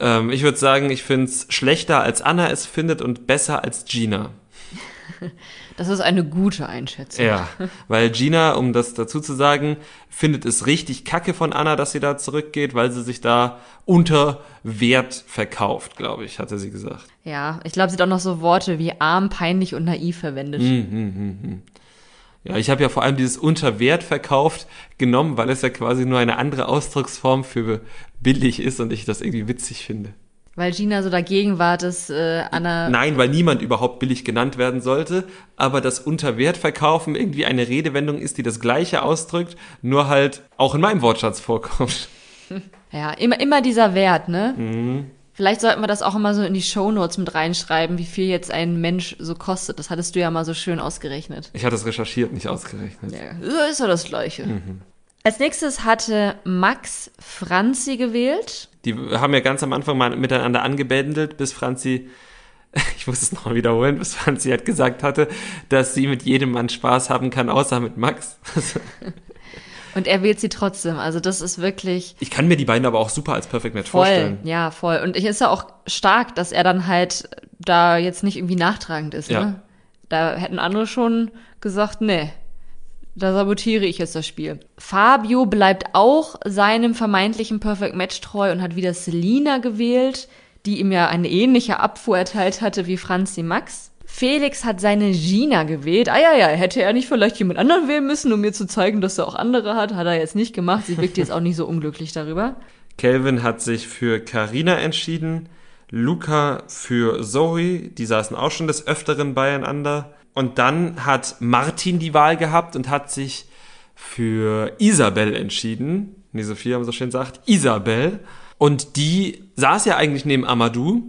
Ähm, ich würde sagen, ich finde es schlechter, als Anna es findet und besser als Gina. Das ist eine gute Einschätzung. Ja, weil Gina, um das dazu zu sagen, findet es richtig kacke von Anna, dass sie da zurückgeht, weil sie sich da unter Wert verkauft, glaube ich, hatte sie gesagt. Ja, ich glaube, sie hat auch noch so Worte wie arm, peinlich und naiv verwendet. Mm, mm, mm, ja, ich habe ja vor allem dieses unter Wert verkauft genommen, weil es ja quasi nur eine andere Ausdrucksform für billig ist und ich das irgendwie witzig finde. Weil Gina so dagegen war, dass äh, Anna. Nein, weil niemand überhaupt billig genannt werden sollte, aber das Unterwertverkaufen irgendwie eine Redewendung ist, die das Gleiche ausdrückt, nur halt auch in meinem Wortschatz vorkommt. Ja, immer, immer dieser Wert, ne? Mhm. Vielleicht sollten wir das auch immer so in die Shownotes mit reinschreiben, wie viel jetzt ein Mensch so kostet. Das hattest du ja mal so schön ausgerechnet. Ich hatte es recherchiert, nicht ausgerechnet. Ja, ist ja das Gleiche. Mhm. Als nächstes hatte Max Franzi gewählt. Die haben ja ganz am Anfang mal miteinander angebändelt, bis Franzi, ich muss es noch wiederholen, bis Franzi hat gesagt hatte, dass sie mit jedem Mann Spaß haben kann, außer mit Max. Und er wählt sie trotzdem. Also das ist wirklich. Ich kann mir die beiden aber auch super als Perfect Match voll, vorstellen. Ja, voll. Und ich ist ja auch stark, dass er dann halt da jetzt nicht irgendwie nachtragend ist. Ja. Ne? Da hätten andere schon gesagt, nee, da sabotiere ich jetzt das Spiel. Fabio bleibt auch seinem vermeintlichen Perfect Match treu und hat wieder Selina gewählt, die ihm ja eine ähnliche Abfuhr erteilt hatte wie Franzi Max. Felix hat seine Gina gewählt. Ah ja, ja, hätte er nicht vielleicht jemand anderen wählen müssen, um mir zu zeigen, dass er auch andere hat. Hat er jetzt nicht gemacht. Sie wirkt jetzt auch nicht so unglücklich darüber. Kelvin hat sich für Karina entschieden. Luca für Zoe. Die saßen auch schon des Öfteren beieinander. Und dann hat Martin die Wahl gehabt und hat sich für Isabel entschieden. Nee, Sophie haben so schön sagt. Isabel. Und die saß ja eigentlich neben Amadou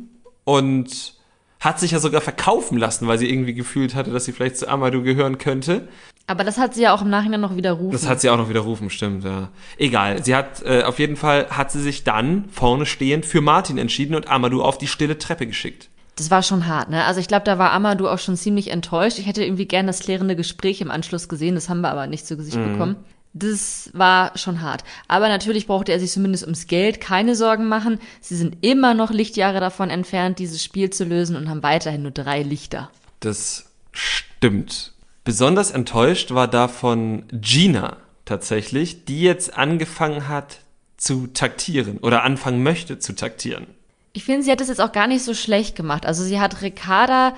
und hat sich ja sogar verkaufen lassen, weil sie irgendwie gefühlt hatte, dass sie vielleicht zu Amadou gehören könnte. Aber das hat sie ja auch im Nachhinein noch widerrufen. Das hat sie auch noch widerrufen, stimmt, ja. Egal. Sie hat, äh, auf jeden Fall hat sie sich dann vorne stehend für Martin entschieden und Amadou auf die stille Treppe geschickt. Das war schon hart, ne? Also ich glaube, da war Amadou auch schon ziemlich enttäuscht. Ich hätte irgendwie gern das klärende Gespräch im Anschluss gesehen, das haben wir aber nicht zu Gesicht mhm. bekommen. Das war schon hart. Aber natürlich brauchte er sich zumindest ums Geld keine Sorgen machen. Sie sind immer noch Lichtjahre davon entfernt, dieses Spiel zu lösen und haben weiterhin nur drei Lichter. Das stimmt. Besonders enttäuscht war davon Gina tatsächlich, die jetzt angefangen hat zu taktieren oder anfangen möchte zu taktieren. Ich finde, sie hat das jetzt auch gar nicht so schlecht gemacht. Also sie hat Ricarda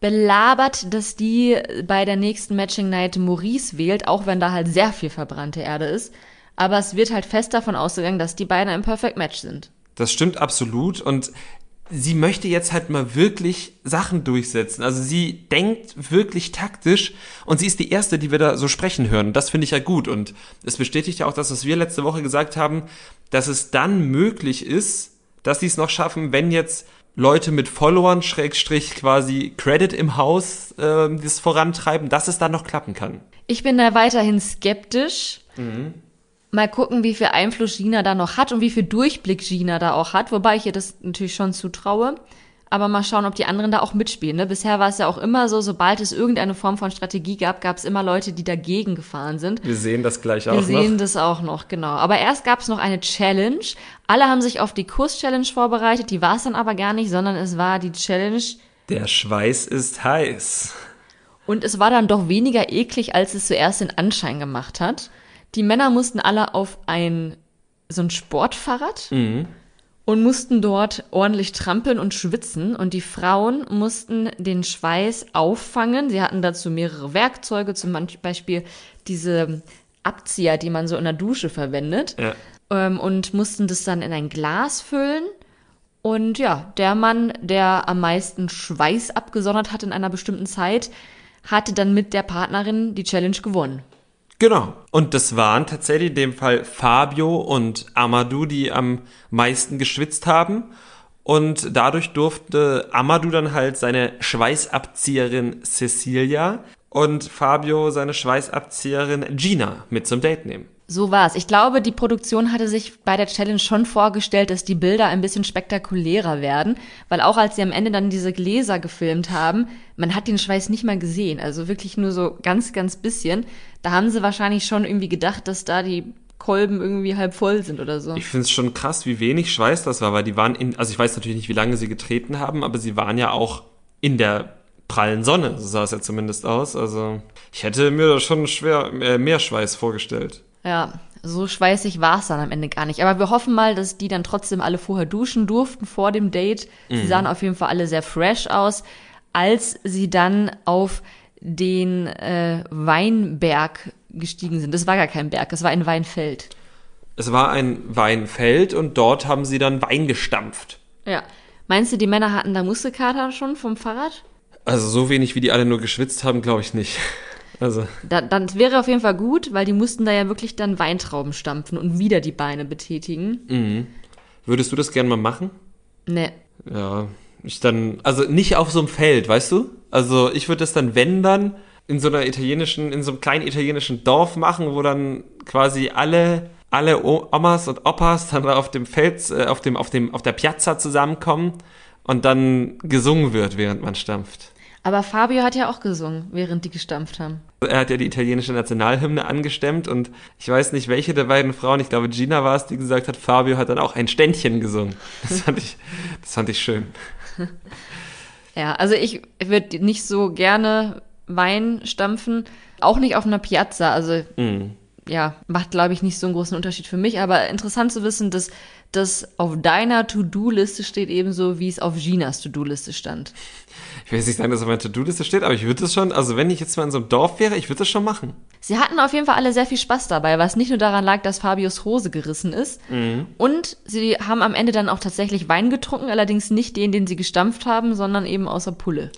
belabert, dass die bei der nächsten Matching Night Maurice wählt, auch wenn da halt sehr viel verbrannte Erde ist. Aber es wird halt fest davon ausgegangen, dass die beiden ein Perfect Match sind. Das stimmt absolut und sie möchte jetzt halt mal wirklich Sachen durchsetzen. Also sie denkt wirklich taktisch und sie ist die erste, die wir da so sprechen hören. Das finde ich ja gut und es bestätigt ja auch das, was wir letzte Woche gesagt haben, dass es dann möglich ist, dass sie es noch schaffen, wenn jetzt Leute mit Followern, Schrägstrich quasi Credit im Haus äh, das vorantreiben, dass es dann noch klappen kann. Ich bin da weiterhin skeptisch. Mhm. Mal gucken, wie viel Einfluss Gina da noch hat und wie viel Durchblick Gina da auch hat, wobei ich ihr das natürlich schon zutraue. Aber mal schauen, ob die anderen da auch mitspielen. Ne? Bisher war es ja auch immer so, sobald es irgendeine Form von Strategie gab, gab es immer Leute, die dagegen gefahren sind. Wir sehen das gleich auch noch. Wir sehen das auch noch, genau. Aber erst gab es noch eine Challenge. Alle haben sich auf die Kurs-Challenge vorbereitet. Die war es dann aber gar nicht, sondern es war die Challenge. Der Schweiß ist heiß. Und es war dann doch weniger eklig, als es zuerst den Anschein gemacht hat. Die Männer mussten alle auf ein so ein Sportfahrrad. Mhm und mussten dort ordentlich trampeln und schwitzen und die Frauen mussten den Schweiß auffangen. Sie hatten dazu mehrere Werkzeuge, zum Beispiel diese Abzieher, die man so in der Dusche verwendet ja. ähm, und mussten das dann in ein Glas füllen. Und ja, der Mann, der am meisten Schweiß abgesondert hat in einer bestimmten Zeit, hatte dann mit der Partnerin die Challenge gewonnen. Genau. Und das waren tatsächlich in dem Fall Fabio und Amadou, die am meisten geschwitzt haben. Und dadurch durfte Amadou dann halt seine Schweißabzieherin Cecilia und Fabio seine Schweißabzieherin Gina mit zum Date nehmen. So war's. Ich glaube, die Produktion hatte sich bei der Challenge schon vorgestellt, dass die Bilder ein bisschen spektakulärer werden, weil auch als sie am Ende dann diese Gläser gefilmt haben, man hat den Schweiß nicht mal gesehen, also wirklich nur so ganz, ganz bisschen. Da haben sie wahrscheinlich schon irgendwie gedacht, dass da die Kolben irgendwie halb voll sind oder so. Ich finde es schon krass, wie wenig Schweiß das war, weil die waren in, also ich weiß natürlich nicht, wie lange sie getreten haben, aber sie waren ja auch in der prallen Sonne, so sah es ja zumindest aus. Also ich hätte mir da schon schwer äh, mehr Schweiß vorgestellt. Ja, so schweißig war es dann am Ende gar nicht. Aber wir hoffen mal, dass die dann trotzdem alle vorher duschen durften vor dem Date. Sie mhm. sahen auf jeden Fall alle sehr fresh aus, als sie dann auf den äh, Weinberg gestiegen sind. Das war gar kein Berg, das war ein Weinfeld. Es war ein Weinfeld und dort haben sie dann Wein gestampft. Ja. Meinst du, die Männer hatten da Muskelkater schon vom Fahrrad? Also so wenig, wie die alle nur geschwitzt haben, glaube ich nicht. Also. Da, dann wäre auf jeden Fall gut, weil die mussten da ja wirklich dann Weintrauben stampfen und wieder die Beine betätigen. Mhm. Würdest du das gerne mal machen? Nee. Ja, ich dann, also nicht auf so einem Feld, weißt du? Also ich würde das dann, wenn dann, in so einer italienischen, in so einem kleinen italienischen Dorf machen, wo dann quasi alle, alle Omas und Opas dann auf dem Feld, äh, auf dem, auf dem, auf der Piazza zusammenkommen und dann gesungen wird, während man stampft. Aber Fabio hat ja auch gesungen, während die gestampft haben. Er hat ja die italienische Nationalhymne angestemmt und ich weiß nicht, welche der beiden Frauen, ich glaube Gina war es, die gesagt hat, Fabio hat dann auch ein Ständchen gesungen. Das fand ich, das fand ich schön. Ja, also ich würde nicht so gerne Wein stampfen, auch nicht auf einer Piazza. Also mm. ja, macht glaube ich nicht so einen großen Unterschied für mich, aber interessant zu wissen, dass das auf deiner To-Do-Liste steht, ebenso wie es auf Ginas To-Do-Liste stand. Ich will jetzt nicht sagen, dass es auf meiner To-Do-Liste steht, aber ich würde das schon, also wenn ich jetzt mal in so einem Dorf wäre, ich würde das schon machen. Sie hatten auf jeden Fall alle sehr viel Spaß dabei, was nicht nur daran lag, dass Fabios Hose gerissen ist. Mhm. Und sie haben am Ende dann auch tatsächlich Wein getrunken, allerdings nicht den, den sie gestampft haben, sondern eben außer Pulle.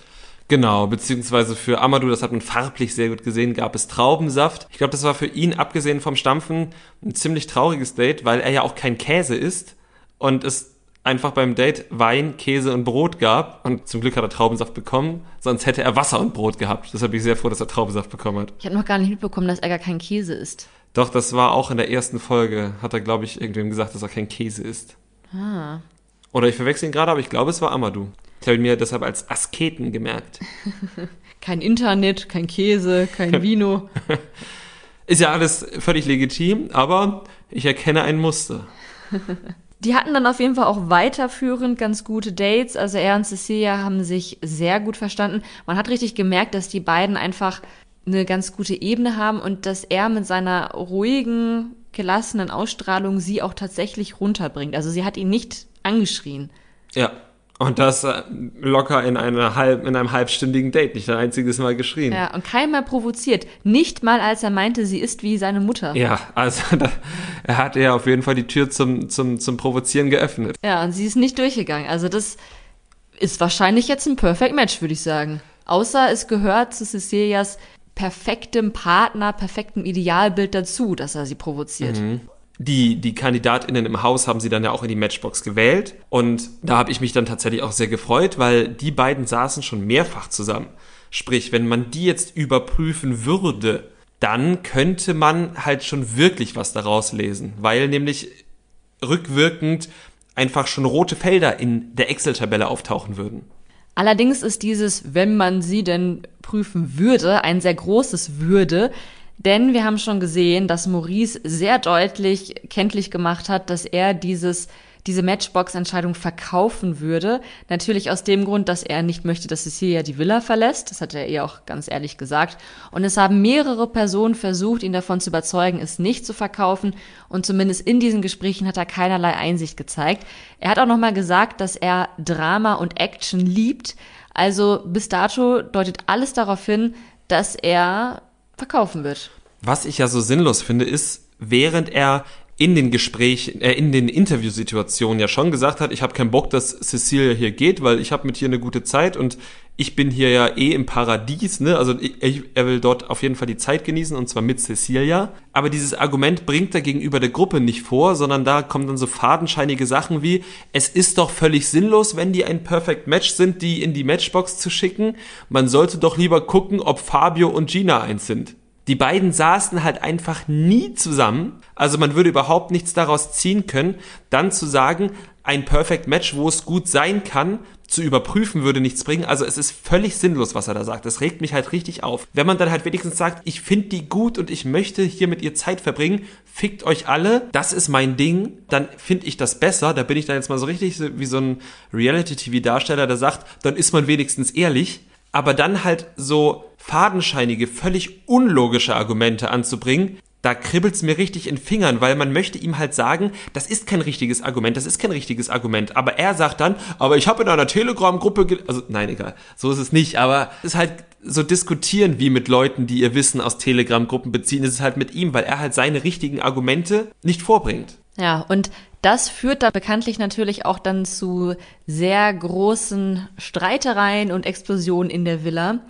Genau, beziehungsweise für Amadou, das hat man farblich sehr gut gesehen, gab es Traubensaft. Ich glaube, das war für ihn, abgesehen vom Stampfen, ein ziemlich trauriges Date, weil er ja auch kein Käse isst und es einfach beim Date Wein, Käse und Brot gab. Und zum Glück hat er Traubensaft bekommen, sonst hätte er Wasser und Brot gehabt. Deshalb bin ich sehr froh, dass er Traubensaft bekommen hat. Ich habe noch gar nicht mitbekommen, dass er gar kein Käse isst. Doch, das war auch in der ersten Folge, hat er, glaube ich, irgendwem gesagt, dass er kein Käse isst. Ah. Oder ich verwechsel ihn gerade, aber ich glaube, es war Amadou. Ich habe ihn mir deshalb als Asketen gemerkt. kein Internet, kein Käse, kein Vino. Ist ja alles völlig legitim, aber ich erkenne ein Muster. Die hatten dann auf jeden Fall auch weiterführend ganz gute Dates. Also er und Cecilia haben sich sehr gut verstanden. Man hat richtig gemerkt, dass die beiden einfach eine ganz gute Ebene haben und dass er mit seiner ruhigen, gelassenen Ausstrahlung sie auch tatsächlich runterbringt. Also sie hat ihn nicht angeschrien. Ja, und das äh, locker in, einer halb, in einem halbstündigen Date, nicht ein einziges Mal geschrien. Ja, und keiner provoziert. Nicht mal, als er meinte, sie ist wie seine Mutter. Ja, also da, er hat ja auf jeden Fall die Tür zum, zum, zum Provozieren geöffnet. Ja, und sie ist nicht durchgegangen. Also das ist wahrscheinlich jetzt ein Perfect Match, würde ich sagen. Außer es gehört zu Cecilias perfektem Partner, perfektem Idealbild dazu, dass er sie provoziert. Mhm die, die KandidatInnen im Haus haben sie dann ja auch in die Matchbox gewählt. Und da habe ich mich dann tatsächlich auch sehr gefreut, weil die beiden saßen schon mehrfach zusammen. Sprich, wenn man die jetzt überprüfen würde, dann könnte man halt schon wirklich was daraus lesen, weil nämlich rückwirkend einfach schon rote Felder in der Excel-Tabelle auftauchen würden. Allerdings ist dieses, wenn man sie denn prüfen würde, ein sehr großes Würde, denn wir haben schon gesehen, dass Maurice sehr deutlich kenntlich gemacht hat, dass er dieses diese Matchbox-Entscheidung verkaufen würde. Natürlich aus dem Grund, dass er nicht möchte, dass Cecilia die Villa verlässt. Das hat er ihr auch ganz ehrlich gesagt. Und es haben mehrere Personen versucht, ihn davon zu überzeugen, es nicht zu verkaufen. Und zumindest in diesen Gesprächen hat er keinerlei Einsicht gezeigt. Er hat auch nochmal gesagt, dass er Drama und Action liebt. Also bis dato deutet alles darauf hin, dass er verkaufen wird. Was ich ja so sinnlos finde, ist, während er in den Gesprächen, äh, in den Interviewsituationen ja schon gesagt hat, ich habe keinen Bock, dass Cecilia hier geht, weil ich habe mit hier eine gute Zeit und ich bin hier ja eh im Paradies, ne? Also ich, er will dort auf jeden Fall die Zeit genießen und zwar mit Cecilia. Aber dieses Argument bringt er gegenüber der Gruppe nicht vor, sondern da kommen dann so fadenscheinige Sachen wie, es ist doch völlig sinnlos, wenn die ein Perfect Match sind, die in die Matchbox zu schicken. Man sollte doch lieber gucken, ob Fabio und Gina eins sind. Die beiden saßen halt einfach nie zusammen. Also man würde überhaupt nichts daraus ziehen können, dann zu sagen, ein Perfect Match, wo es gut sein kann, zu überprüfen würde nichts bringen. Also es ist völlig sinnlos, was er da sagt. Das regt mich halt richtig auf. Wenn man dann halt wenigstens sagt, ich finde die gut und ich möchte hier mit ihr Zeit verbringen, fickt euch alle, das ist mein Ding, dann finde ich das besser. Da bin ich dann jetzt mal so richtig wie so ein Reality-TV-Darsteller, der sagt, dann ist man wenigstens ehrlich. Aber dann halt so fadenscheinige, völlig unlogische Argumente anzubringen, da kribbelt's mir richtig in Fingern, weil man möchte ihm halt sagen, das ist kein richtiges Argument, das ist kein richtiges Argument. Aber er sagt dann, aber ich habe in einer Telegram-Gruppe, also nein, egal, so ist es nicht. Aber es ist halt so diskutieren wie mit Leuten, die ihr Wissen aus Telegram-Gruppen beziehen, ist es halt mit ihm, weil er halt seine richtigen Argumente nicht vorbringt. Ja, und das führt da bekanntlich natürlich auch dann zu sehr großen Streitereien und Explosionen in der Villa.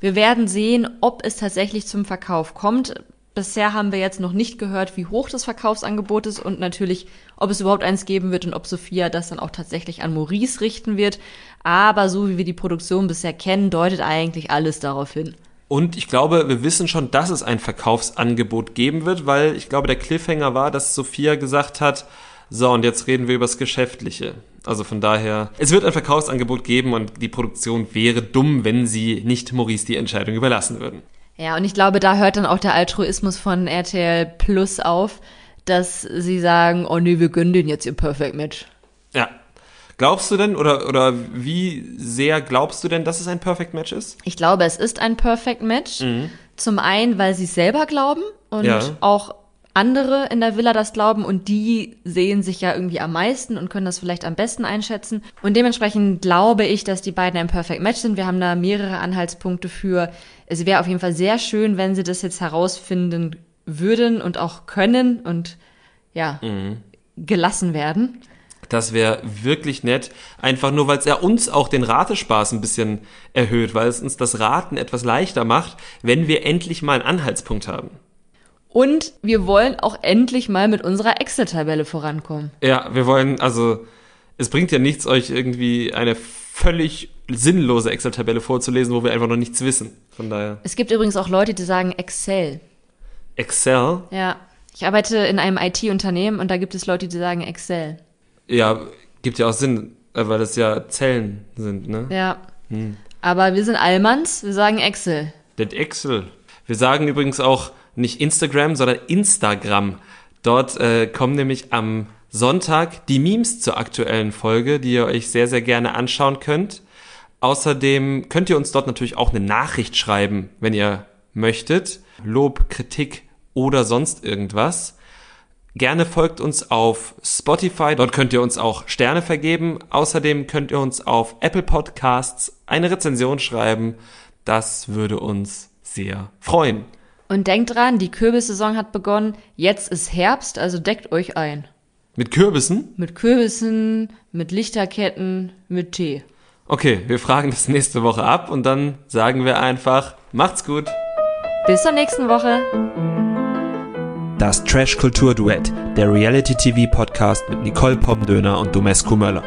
Wir werden sehen, ob es tatsächlich zum Verkauf kommt. Bisher haben wir jetzt noch nicht gehört, wie hoch das Verkaufsangebot ist und natürlich, ob es überhaupt eins geben wird und ob Sophia das dann auch tatsächlich an Maurice richten wird. Aber so wie wir die Produktion bisher kennen, deutet eigentlich alles darauf hin. Und ich glaube, wir wissen schon, dass es ein Verkaufsangebot geben wird, weil ich glaube, der Cliffhanger war, dass Sophia gesagt hat, so, und jetzt reden wir über das Geschäftliche. Also von daher, es wird ein Verkaufsangebot geben und die Produktion wäre dumm, wenn sie nicht Maurice die Entscheidung überlassen würden. Ja, und ich glaube, da hört dann auch der Altruismus von RTL Plus auf, dass sie sagen, oh nee, wir gönnen den jetzt ihr Perfect Match. Ja. Glaubst du denn oder, oder wie sehr glaubst du denn, dass es ein Perfect Match ist? Ich glaube, es ist ein Perfect Match. Mhm. Zum einen, weil sie es selber glauben und Ja. auch andere in der Villa das glauben und die sehen sich ja irgendwie am meisten und können das vielleicht am besten einschätzen. Und dementsprechend glaube ich, dass die beiden ein Perfect Match sind. Wir haben da mehrere Anhaltspunkte für. Es wäre auf jeden Fall sehr schön, wenn sie das jetzt herausfinden würden und auch können und ja, gelassen werden. Das wäre wirklich nett. Einfach nur, weil es ja uns auch den Ratespaß ein bisschen erhöht, weil es uns das Raten etwas leichter macht, wenn wir endlich mal einen Anhaltspunkt haben. Und wir wollen auch endlich mal mit unserer Excel-Tabelle vorankommen. Ja, wir wollen, also, es bringt ja nichts, euch irgendwie eine völlig sinnlose Excel-Tabelle vorzulesen, wo wir einfach noch nichts wissen. Von daher. Es gibt übrigens auch Leute, die sagen Excel. Excel, Ja. Ich arbeite in einem IT-Unternehmen und da gibt es Leute, die sagen Excel. ja, gibt ja auch Sinn, äh, weil das ja Zellen sind, ne? Ja. Aber wir sind Allmanns, wir sagen Excel. Das Excel. Wir sagen übrigens auch nicht Instagram, sondern Instagram. Dort äh, kommen nämlich am Sonntag die Memes zur aktuellen Folge, die ihr euch sehr, sehr gerne anschauen könnt. Außerdem könnt ihr uns dort natürlich auch eine Nachricht schreiben, wenn ihr möchtet. Lob, Kritik oder sonst irgendwas. Gerne folgt uns auf Spotify, dort könnt ihr uns auch Sterne vergeben. Außerdem könnt ihr uns auf Apple Podcasts eine Rezension schreiben. Das würde uns sehr freuen. Und denkt dran, die Kürbissaison hat begonnen. Jetzt ist Herbst, also deckt euch ein. Mit Kürbissen? Mit Kürbissen, mit Lichterketten, mit Tee. Okay, wir fragen das nächste Woche ab und dann sagen wir einfach, macht's gut. Bis zur nächsten Woche. Das Trash Kultur Duett, der Reality TV Podcast mit Nicole Pomdöner und Domescu Möller.